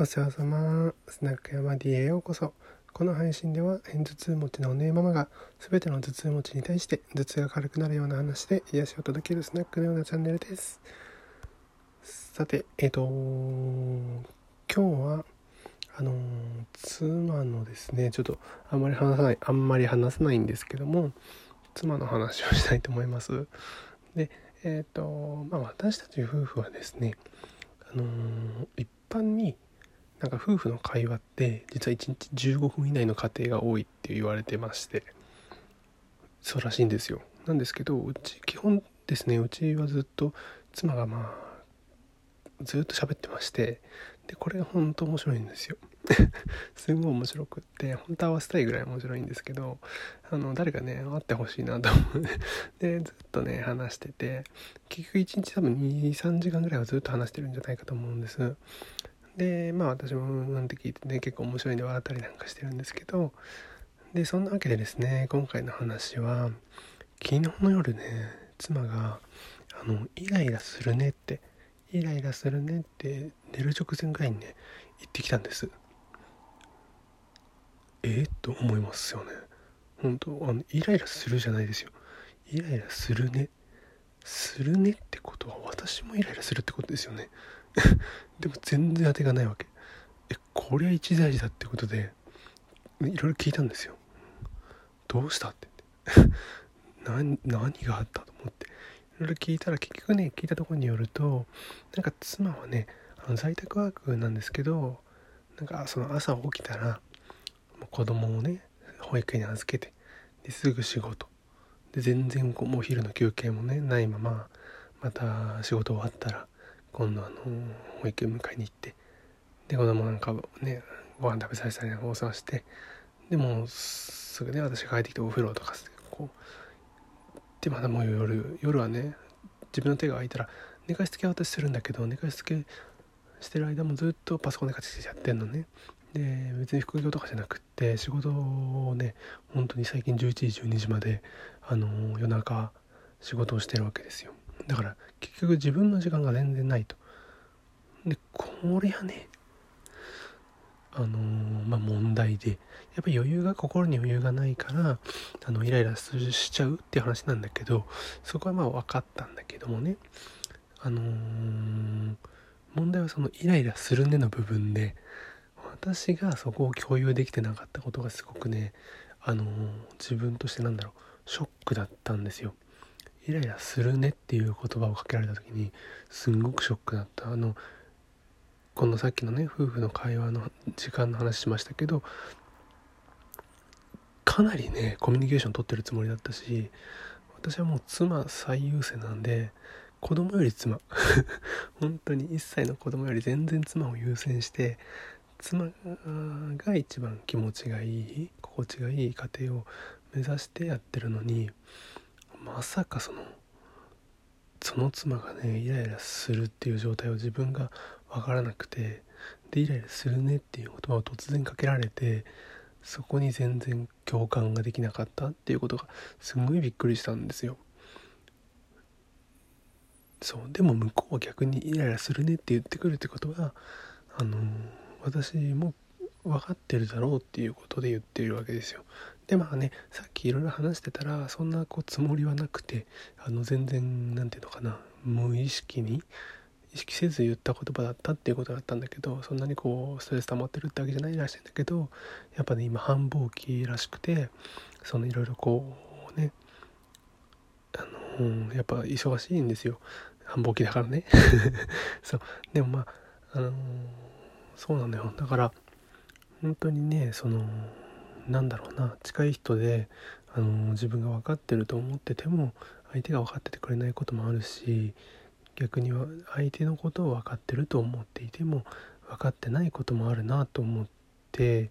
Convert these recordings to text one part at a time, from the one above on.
お世話様スナック山 D へようこそ。この配信では片頭痛持ちのお姉ママが全ての頭痛持ちに対して頭痛が軽くなるような話で癒しを届けるスナックのようなチャンネルです。さてえっ、ー、と今日はあの妻のですねちょっとあんまり話さないあんまり話さないんですけども妻の話をしたいと思います。でえっ、ー、とまあ私たち夫婦はですねあの一般になんか夫婦の会話って実は1日15分以内の家庭が多いって言われてましてそうらしいんですよ。なんですけどうち基本ですねうちはずっと妻がまあずっと喋ってましてでこれが本当面白いんですよ。すごい面白くって本当合わせたいぐらい面白いんですけどあの誰かね会ってほしいなと思う。でずっとね話してて結局1日多分23時間ぐらいはずっと話してるんじゃないかと思うんです。でまあ私もなんて聞いてね結構面白いんで笑ったりなんかしてるんですけどでそんなわけでですね今回の話は昨日の夜ね妻があのイライラするねってイライラするねって寝る直前ぐらいにね言ってきたんです。えっと思いますよね。本当あのイライラするじゃないですよ。イライラするね。するねってことは私もイライラするってことですよね。でも全然当てがないわけ。えこりゃ一大事だってことでいろいろ聞いたんですよ。どうしたって。何何があったと思って。いろいろ聞いたら結局ね聞いたところによるとなんか妻はねあの在宅ワークなんですけどなんかその朝起きたらもう子供をね保育園に預けてですぐ仕事。で全然こうもう昼の休憩もねないまままた仕事終わったら今度あの保育園迎えに行ってで子供なんかねご飯食べさせたりなんかお世話してでもすぐね私が帰ってきてお風呂とかこうでまだもう夜夜はね自分の手が空いたら寝かしつけは私するんだけど寝かしつけしてる間もずっとパソコンでカチカチやってんのね。で別に副業とかじゃなくって仕事をね本当に最近11時12時まであの夜中仕事をしてるわけですよ。だから結局自分の時間が全然ないとでこれはねあのー、まあ問題でやっぱり余裕が心に余裕がないからあのイライラしちゃうっていう話なんだけどそこはまあ分かったんだけどもねあのー問題はそのイライラするねの部分で私がそこを共有できてなかったことがすごくねあの自分としてなんだろうショックだったんですよ。イライラするねっていう言葉をかけられた時にすんごくショックだった。あのこのさっきのね夫婦の会話の時間の話しましたけどかなりねコミュニケーション取ってるつもりだったし私はもう妻最優先なんで子供より妻。本当に1歳の子供より全然妻を優先して妻が一番気持ちがいい心地がいい家庭を目指してやってるのにまさかそのその妻がねイライラするっていう状態を自分が分からなくてでイライラするねっていう言葉を突然かけられてそこに全然共感ができなかったっていうことがすごいびっくりしたんですよ。そうでも向こうは逆にイライラするねって言ってくるってことはあの私も分かってるだろうっていうことで言ってるわけですよ。でまあねさっきいろいろ話してたらそんなこうつもりはなくてあの全然何て言うのかな無意識に意識せず言った言葉だったっていうことだったんだけどそんなにこうストレス溜まってるってわけじゃないらしいんだけどやっぱね今繁忙期らしくてそのいろいろこうねあのやっぱ忙しいんですよ。繁忙期だからね。そう。でもまああの、そうなのよ。だから本当にねそのなんだろうな近い人で、あの、自分が分かってると思ってても相手が分かっててくれないこともあるし逆には相手のことを分かってると思っていても分かってないこともあるなと思って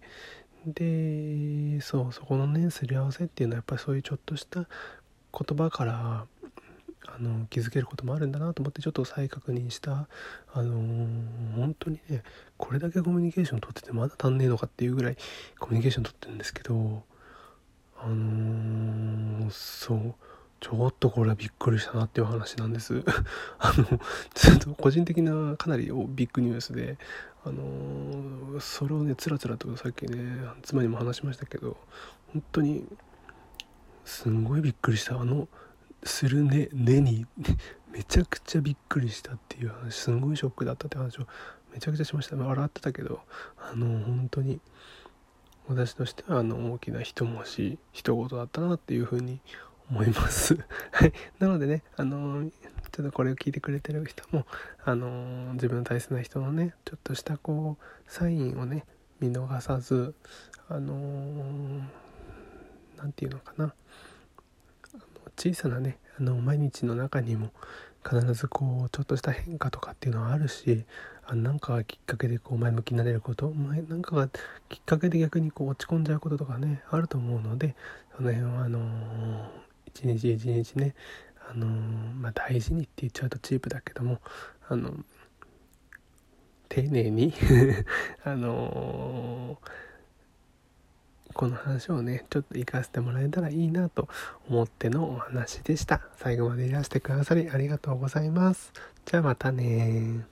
でそうそこのねすり合わせっていうのはやっぱりそういうちょっとした言葉からあの気づけることもあるんだなと思ってちょっと再確認した。あのー、本当にねこれだけコミュニケーション取っててまだ足んねえのかっていうぐらいコミュニケーション取ってるんですけどあのー、そうちょっとこれはびっくりしたなっていう話なんです。あのちょっと個人的なかなりビッグニュースであのそれをねつらつらとさっきね妻にも話しましたけど本当にすんごいびっくりした。あのするねねに。めちゃくちゃびっくりしたっていう話すんごいショックだったって話をめちゃくちゃしました。笑ってたけどあの本当に私としてはあの大きな一文字一言だったなっていうふうに思います。はい。なのでねあのちょっとこれを聞いてくれてる人もあの自分の大切な人のねちょっとしたこうサインをね見逃さずあの何て言うのかな。小さなねあの毎日の中にも必ずこうちょっとした変化とかっていうのはあるしあなんかがきっかけでこう前向きになれること前なんかがきっかけで逆にこう落ち込んじゃうこととかねあると思うのでその辺はあのー、一日一日ねあのー、まあ、大事にって言っちゃうとチープだけどもあの丁寧に あのーこの話をねちょっと活かせてもらえたらいいなと思ってのお話でした。最後までいらしてくださりありがとうございます。じゃあまたね